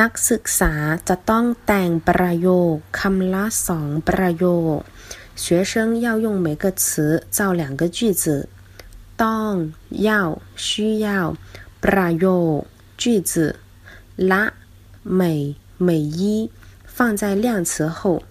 นักศึกษาจะต้องแต่งประโยคคำละสองประโยค学生要用每个词造两个句子ต้อง要需要ประโยค句子ละ每每一放在量词后